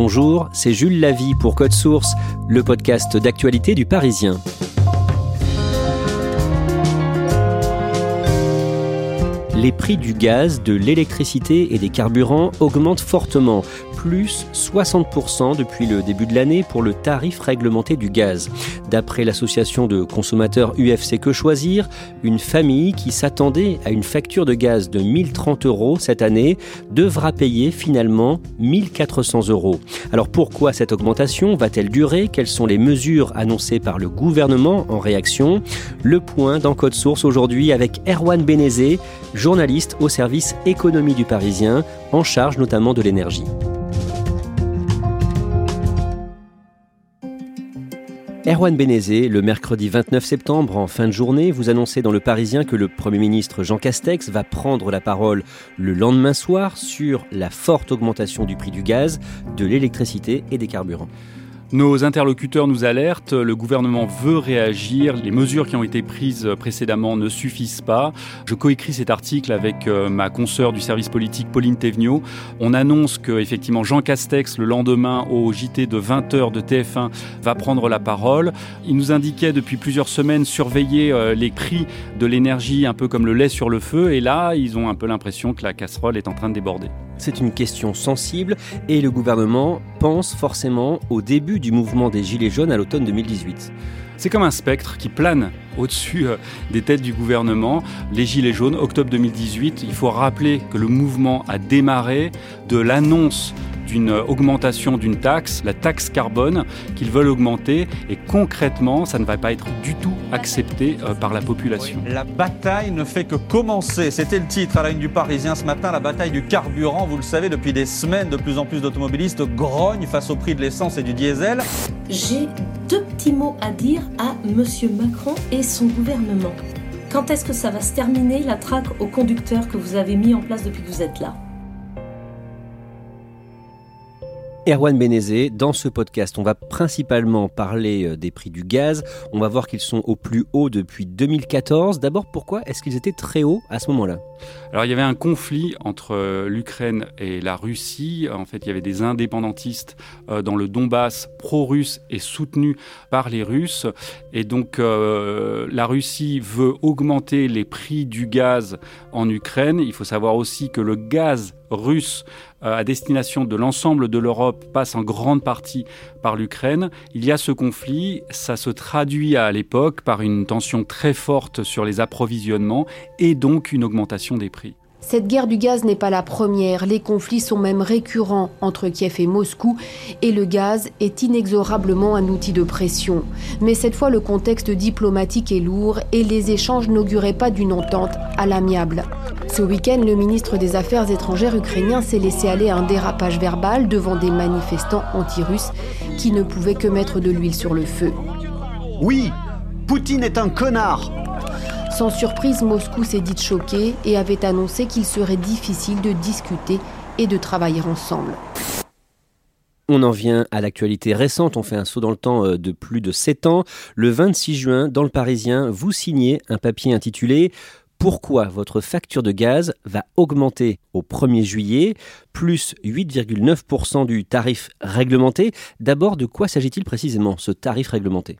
Bonjour, c'est Jules Lavie pour Code Source, le podcast d'actualité du Parisien. les prix du gaz, de l'électricité et des carburants augmentent fortement, plus 60% depuis le début de l'année pour le tarif réglementé du gaz. D'après l'association de consommateurs UFC Que Choisir, une famille qui s'attendait à une facture de gaz de 1030 euros cette année devra payer finalement 1400 euros. Alors pourquoi cette augmentation va-t-elle durer? Quelles sont les mesures annoncées par le gouvernement en réaction? Le point dans Code Source aujourd'hui avec Erwan Bénézé, journaliste au service économie du Parisien, en charge notamment de l'énergie. Erwan Bénézé, le mercredi 29 septembre, en fin de journée, vous annoncez dans Le Parisien que le Premier ministre Jean Castex va prendre la parole le lendemain soir sur la forte augmentation du prix du gaz, de l'électricité et des carburants. Nos interlocuteurs nous alertent, le gouvernement veut réagir, les mesures qui ont été prises précédemment ne suffisent pas. Je coécris cet article avec euh, ma consoeur du service politique Pauline Thévenot. On annonce que effectivement Jean Castex le lendemain au JT de 20h de TF1 va prendre la parole. Il nous indiquait depuis plusieurs semaines surveiller euh, les prix de l'énergie un peu comme le lait sur le feu et là, ils ont un peu l'impression que la casserole est en train de déborder. C'est une question sensible et le gouvernement pense forcément au début du mouvement des Gilets jaunes à l'automne 2018. C'est comme un spectre qui plane au-dessus euh, des têtes du gouvernement. Les Gilets jaunes, octobre 2018, il faut rappeler que le mouvement a démarré de l'annonce d'une augmentation d'une taxe, la taxe carbone, qu'ils veulent augmenter. Et concrètement, ça ne va pas être du tout accepté euh, par la population. La bataille ne fait que commencer. C'était le titre à la une du Parisien ce matin, la bataille du carburant. Vous le savez, depuis des semaines, de plus en plus d'automobilistes grognent face au prix de l'essence et du diesel. J'ai deux petits mots à dire à M. Macron et son gouvernement. Quand est-ce que ça va se terminer, la traque aux conducteurs que vous avez mis en place depuis que vous êtes là? Erwan Benezé, dans ce podcast, on va principalement parler euh, des prix du gaz. On va voir qu'ils sont au plus haut depuis 2014. D'abord, pourquoi est-ce qu'ils étaient très hauts à ce moment-là? Alors, il y avait un conflit entre euh, l'Ukraine et la Russie. En fait, il y avait des indépendantistes euh, dans le Donbass pro-russes et soutenus par les Russes. Et donc, la Russie veut augmenter les prix du gaz en Ukraine. Il faut savoir aussi que le gaz russe euh, à destination de l'ensemble de l'Europe passe en grande partie par l'Ukraine. Il y a ce conflit, ça se traduit à l'époque par une tension très forte sur les approvisionnements et donc une augmentation des prix. Cette guerre du gaz n'est pas la première, les conflits sont même récurrents entre Kiev et Moscou et le gaz est inexorablement un outil de pression. Mais cette fois le contexte diplomatique est lourd et les échanges n'auguraient pas d'une entente à l'amiable. Ce week-end, le ministre des Affaires étrangères ukrainien s'est laissé aller à un dérapage verbal devant des manifestants anti-russes qui ne pouvaient que mettre de l'huile sur le feu. Oui, Poutine est un connard sans surprise, Moscou s'est dit choqué et avait annoncé qu'il serait difficile de discuter et de travailler ensemble. On en vient à l'actualité récente, on fait un saut dans le temps euh, de plus de 7 ans. Le 26 juin, dans le Parisien, vous signez un papier intitulé pourquoi votre facture de gaz va augmenter au 1er juillet, plus 8,9% du tarif réglementé. D'abord, de quoi s'agit-il précisément, ce tarif réglementé?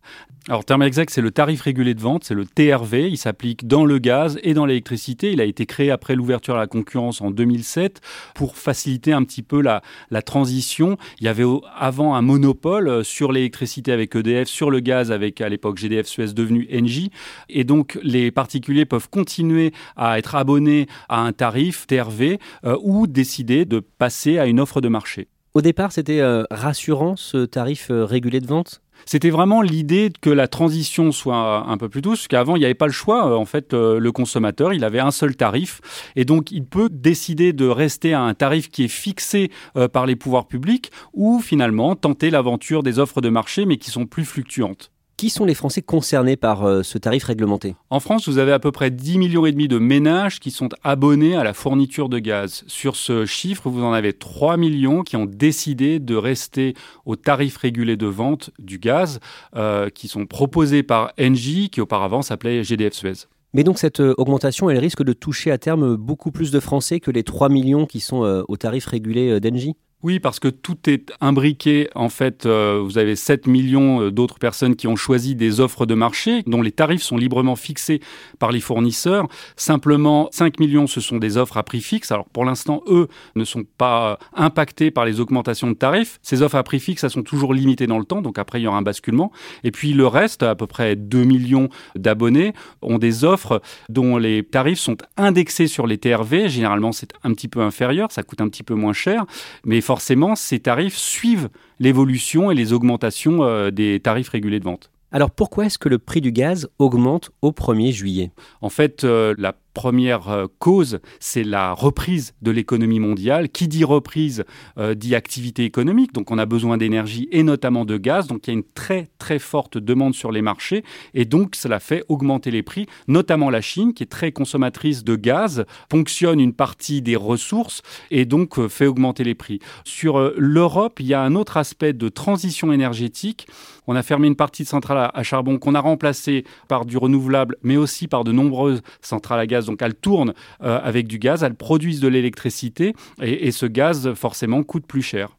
Alors, terme exact, c'est le tarif régulé de vente, c'est le TRV. Il s'applique dans le gaz et dans l'électricité. Il a été créé après l'ouverture à la concurrence en 2007 pour faciliter un petit peu la, transition. Il y avait avant un monopole euh, sur l'électricité avec EDF, sur le gaz avec à l'époque GDF Suez devenu Engie. Et donc, les particuliers peuvent continuer à être abonné à un tarif TRV euh, ou décider de passer à une offre de marché. Au départ, c'était euh, rassurant ce tarif euh, régulé de vente? C'était vraiment l'idée que la transition soit un peu plus douce, parce qu'avant, il n'y avait pas le choix. En fait, le consommateur, il avait un seul tarif, et donc il peut décider de rester à un tarif qui est fixé par les pouvoirs publics, ou finalement tenter l'aventure des offres de marché, mais qui sont plus fluctuantes. Qui sont les Français concernés par euh, ce tarif réglementé? En France, vous avez à peu près 10 millions et demi de ménages qui sont abonnés à la fourniture de gaz. Sur ce chiffre, vous en avez 3 millions qui ont décidé de rester au tarif régulé de vente du gaz euh, qui sont proposés par Engie qui auparavant s'appelait GDF Suez. Mais donc cette euh, augmentation, elle risque de toucher à terme beaucoup plus de Français que les 3 millions qui sont au tarif régulé d'Engie? Oui, parce que tout est imbriqué. En fait, euh, vous avez 7 millions euh, d'autres personnes qui ont choisi des offres de marché dont les tarifs sont librement fixés par les fournisseurs. Simplement, 5 millions, ce sont des offres à prix fixe. Alors pour l'instant, eux ne sont pas impactés par les augmentations de tarifs. Ces offres à prix fixe, elles sont toujours limitées dans le temps. Donc après, il y aura un basculement. Et puis le reste, à peu près 2 millions d'abonnés, ont des offres dont les tarifs sont indexés sur les TRV. Généralement, c'est un petit peu inférieur. Ça coûte un petit peu moins cher. Mais forcément, ces tarifs suivent l'évolution et les augmentations euh, des tarifs régulés de vente. Alors pourquoi est-ce que le prix du gaz augmente au 1er juillet? En fait, euh, la première euh, cause, c'est la reprise de l'économie mondiale. Qui dit reprise euh, dit activité économique. Donc on a besoin d'énergie et notamment de gaz. Donc il y a une très très forte demande sur les marchés et donc cela fait augmenter les prix. Notamment la Chine, qui est très consommatrice de gaz, ponctionne une partie des ressources et donc fait augmenter les prix. Sur l'Europe, il y a un autre aspect de transition énergétique on a fermé une partie de centrales à charbon qu'on a remplacée par du renouvelable, mais aussi par de nombreuses centrales à gaz. Donc elles tournent euh, avec du gaz, elles produisent de l'électricité et, ce gaz forcément coûte plus cher.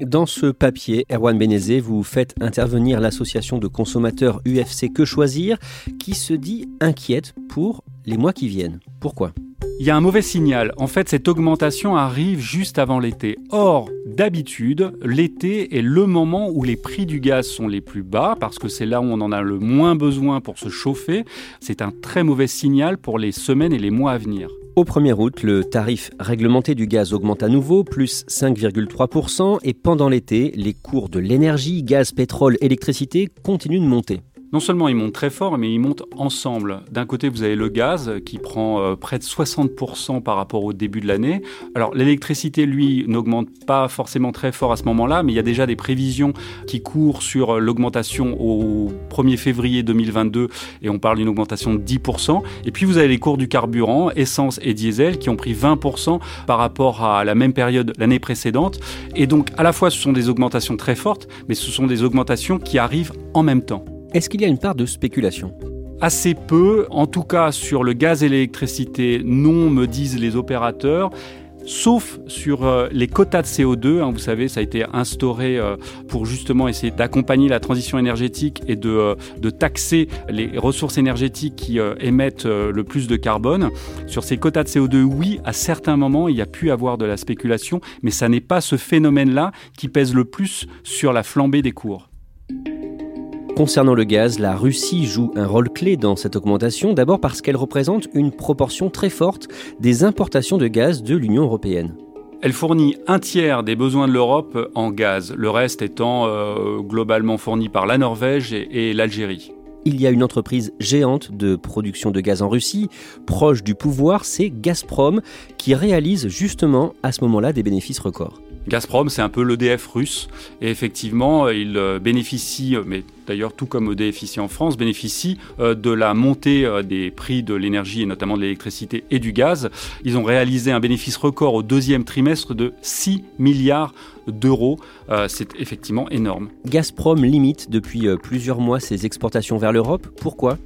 Dans ce papier, Erwan Benezé, vous faites intervenir l'association de consommateurs UFC Que Choisir qui se dit inquiète pour les mois qui viennent. Pourquoi? Il y a un mauvais signal. En fait, cette augmentation arrive juste avant l'été. Or, d'habitude, l'été est le moment où les prix du gaz sont les plus bas parce que c'est là où on en a le moins besoin pour se chauffer. C'est un très mauvais signal pour les semaines et les mois à venir. Au 1er août, le tarif réglementé du gaz augmente à nouveau, plus 5,3%, et pendant l'été, les cours de l'énergie, gaz, pétrole, électricité continuent de monter non seulement ils montent très fort, mais ils montent ensemble. D'un côté, vous avez le gaz qui prend euh, près de 60% par rapport au début de l'année. Alors l'électricité, lui, n'augmente pas forcément très fort à ce moment-là, mais il y a déjà des prévisions qui courent sur euh, l'augmentation au 1er février 2022, et on parle d'une augmentation de 10%. Et puis vous avez les cours du carburant, essence et diesel, qui ont pris 20% par rapport à la même période l'année précédente. Et donc à la fois, ce sont des augmentations très fortes, mais ce sont des augmentations qui arrivent en même temps. Est-ce qu'il y a une part de spéculation? Assez peu, en tout cas sur le gaz et l'électricité, non, me disent les opérateurs sauf sur euh, les quotas de CO2. Hein, vous savez, ça a été instauré euh, pour justement essayer d'accompagner la transition énergétique et de, euh, taxer les ressources énergétiques qui émettent le plus de carbone. Sur ces quotas de CO2, oui, à certains moments, il y a pu avoir de la spéculation, mais ça n'est pas ce phénomène-là qui pèse le plus sur la flambée des cours. Concernant le gaz, la Russie joue un rôle clé dans cette augmentation, d'abord parce qu'elle représente une proportion très forte des importations de gaz de l'Union européenne. Elle fournit un tiers des besoins de l'Europe en gaz, le reste étant euh, globalement fourni par la Norvège et, et l'Algérie. Il y a une entreprise géante de production de gaz en Russie, proche du pouvoir, c'est Gazprom, qui réalise justement à ce moment-là des bénéfices records. Gazprom, c'est un peu l'EDF russe. Et effectivement, il euh, bénéficie, mais d'ailleurs tout comme EDF ici en France, bénéficie euh, de la montée des prix de l'énergie et notamment de l'électricité et du gaz. Ils ont réalisé un bénéfice record au deuxième trimestre de 6 milliards d'euros. c'est effectivement énorme. Gazprom limite depuis plusieurs mois ses exportations vers l'Europe. Pourquoi?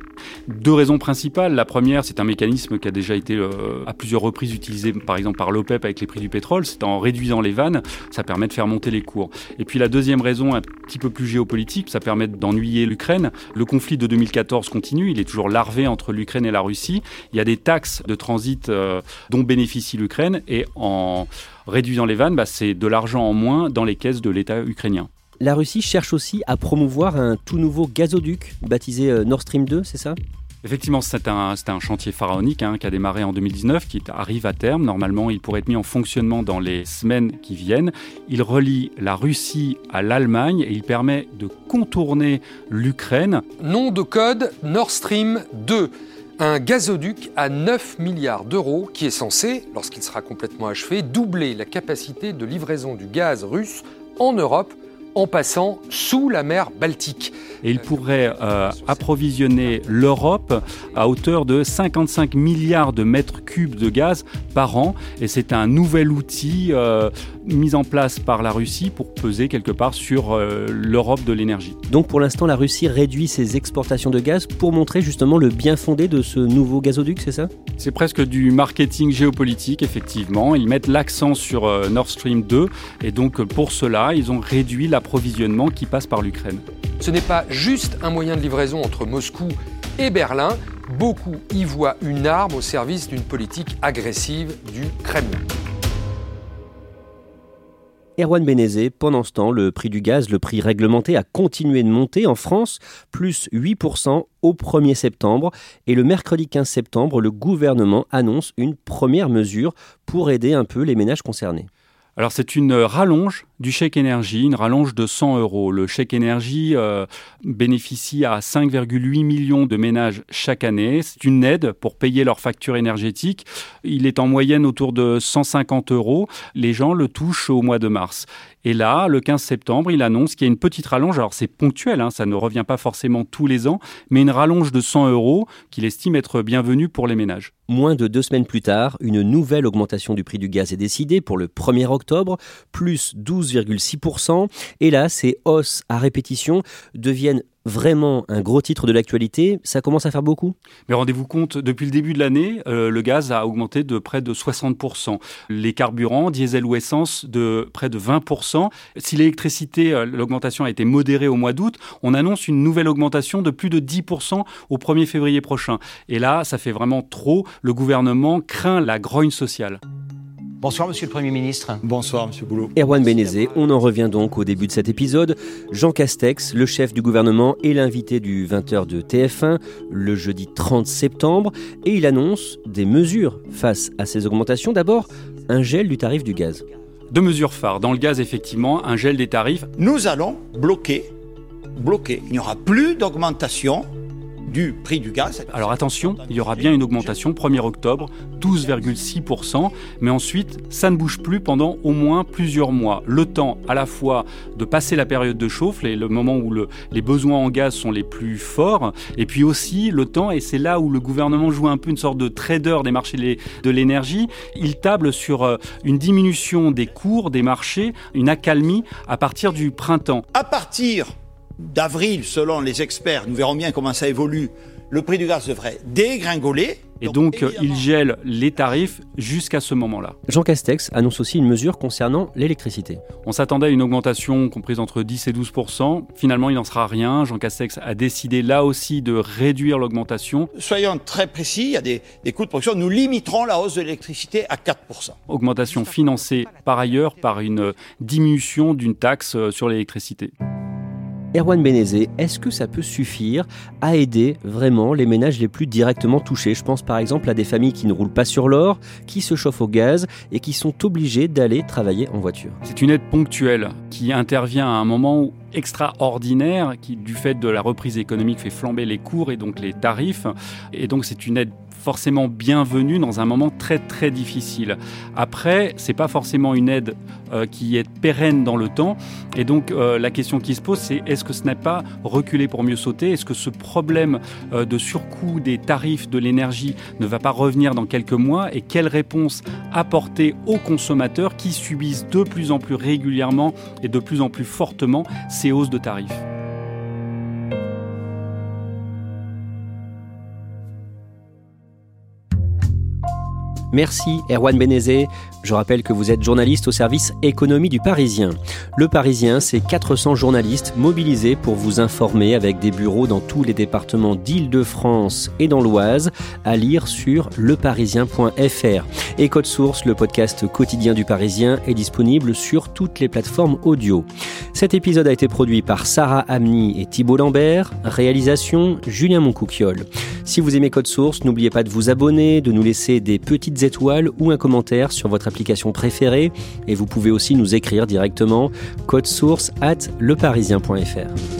Deux raisons principales. La première, c'est un mécanisme qui a déjà été euh, à plusieurs reprises utilisé, par exemple par l'OPEP avec les prix du pétrole. C'est en réduisant les vannes, ça permet de faire monter les cours. Et puis la deuxième raison, un petit peu plus géopolitique, ça permet d'ennuyer l'Ukraine. Le conflit de 2014 continue, il est toujours larvé entre l'Ukraine et la Russie. Il y a des taxes de transit euh, dont bénéficie l'Ukraine et en réduisant les vannes, bah, c'est de l'argent en moins dans les caisses de l'État ukrainien. La Russie cherche aussi à promouvoir un tout nouveau gazoduc baptisé euh, Nord Stream 2, c'est ça? Effectivement, c'est un, chantier pharaonique hein, qui a démarré en 2019, qui arrive à terme. Normalement, il pourrait être mis en fonctionnement dans les semaines qui viennent. Il relie la Russie à l'Allemagne et il permet de contourner l'Ukraine. Nom de code Nord Stream 2 un gazoduc à 9 milliards d'euros qui est censé, lorsqu'il sera complètement achevé, doubler la capacité de livraison du gaz russe en Europe en passant sous la mer Baltique. Et il pourrait euh, approvisionner l'Europe à hauteur de 55 milliards de mètres cubes de gaz par an. Et c'est un nouvel outil euh, mis en place par la Russie pour peser quelque part sur euh, l'Europe de l'énergie. Donc pour l'instant, la Russie réduit ses exportations de gaz pour montrer justement le bien fondé de ce nouveau gazoduc, c'est ça? C'est presque du marketing géopolitique, effectivement. Ils mettent l'accent sur Nord Stream 2. Et donc pour cela, ils ont réduit la approvisionnement qui passe par l'Ukraine. Ce n'est pas juste un moyen de livraison entre Moscou et Berlin. Beaucoup y voient une arme au service d'une politique agressive du Kremlin. Erwan Benezé, pendant ce temps, le prix du gaz, le prix réglementé, a continué de monter en France, plus 8% au 1er septembre. Et le mercredi 15 septembre, le gouvernement annonce une première mesure pour aider un peu les ménages concernés. Alors c'est une rallonge du chèque énergie, une rallonge de 100 euros. Le chèque énergie euh, bénéficie à 5,8 millions de ménages chaque année. C'est une aide pour payer leur facture énergétique. Il est en moyenne autour de 150 euros. Les gens le touchent au mois de mars. Et là, le 15 septembre, il annonce qu'il y a une petite rallonge. Alors c'est ponctuel, hein, ça ne revient pas forcément tous les ans, mais une rallonge de 100 euros qu'il estime être bienvenue pour les ménages. Moins de deux semaines plus tard, une nouvelle augmentation du prix du gaz est décidée pour le 1er octobre, plus 12,6%. Et là, ces hausses à répétition deviennent vraiment un gros titre de l'actualité, ça commence à faire beaucoup? Mais rendez-vous compte, depuis le début de l'année, euh, le gaz a augmenté de près de 60%. Les carburants, diesel ou essence, de près de 20%. Si l'électricité, euh, l'augmentation a été modérée au mois d'août, on annonce une nouvelle augmentation de plus de 10% au 1er février prochain. Et là, ça fait vraiment trop. Le gouvernement craint la grogne sociale. Bonsoir, monsieur le Premier ministre. Bonsoir, monsieur Boulot. Erwan Bénézé, on en revient donc au début de cet épisode. Jean Castex, le chef du gouvernement, est l'invité du 20h de TF1 le jeudi 30 septembre et il annonce des mesures face à ces augmentations. D'abord, un gel du tarif du gaz. Deux mesures phares. Dans le gaz, effectivement, un gel des tarifs. Nous allons bloquer, bloquer. Il n'y aura plus d'augmentation du prix du gaz. Alors attention, il y aura bien une augmentation 1er octobre, 12,6%, mais ensuite, ça ne bouge plus pendant au moins plusieurs mois. Le temps à la fois de passer la période de chauffe, le moment où les besoins en gaz sont les plus forts, et puis aussi le temps, et c'est là où le gouvernement joue un peu une sorte de trader des marchés de l'énergie, il table sur euh, une diminution des cours des marchés, une accalmie à partir du printemps. À partir d'avril, selon les experts, nous verrons bien comment ça évolue, le prix du gaz devrait dégringoler. Et donc, il gèle les tarifs jusqu'à ce moment-là. Jean Castex annonce aussi une mesure concernant l'électricité. On s'attendait à une augmentation comprise entre 10 et 12% Finalement, il n'en sera rien. Jean Castex a décidé là aussi de réduire l'augmentation. Soyons très précis, il y a des, des coûts de production. Nous limiterons la hausse de l'électricité à 4% Augmentation financée par ailleurs par une diminution d'une taxe sur l'électricité. Erwan Benezé, est-ce que ça peut suffire à aider vraiment les ménages les plus directement touchés? Je pense par exemple à des familles qui ne roulent pas sur l'or, qui se chauffent au gaz et qui sont obligées d'aller travailler en voiture. C'est une aide ponctuelle qui intervient à un moment extraordinaire qui, du fait de la reprise économique, fait flamber les cours et donc les tarifs. Et donc c'est une aide forcément bienvenue dans un moment très très difficile. Après, c'est pas forcément une aide euh, qui est pérenne dans le temps, et donc euh, la question qui se pose, c'est est-ce que ce n'est pas reculer pour mieux sauter? Est-ce que ce problème euh, de surcoût des tarifs de l'énergie ne va pas revenir dans quelques mois? Et quelle réponse apporter aux consommateurs qui subissent de plus en plus régulièrement et de plus en plus fortement ces hausses de tarifs Merci Erwan Benezé. Je rappelle que vous êtes journaliste au service économie du Parisien. Le Parisien, c'est 400 journalistes mobilisés pour vous informer avec des bureaux dans tous les départements d'Île-de-France et dans l'Oise, à lire sur leparisien.fr. Et Code Source, le podcast quotidien du Parisien, est disponible sur toutes les plateformes audio. Cet épisode a été produit par Sarah Amni et Thibault Lambert. Réalisation Julien Moncouquiole. Si vous aimez Code Source, n'oubliez pas de vous abonner, de nous laisser des petites étoiles ou un commentaire sur votre application préférée. Et vous pouvez aussi nous écrire directement code source at leparisien.fr.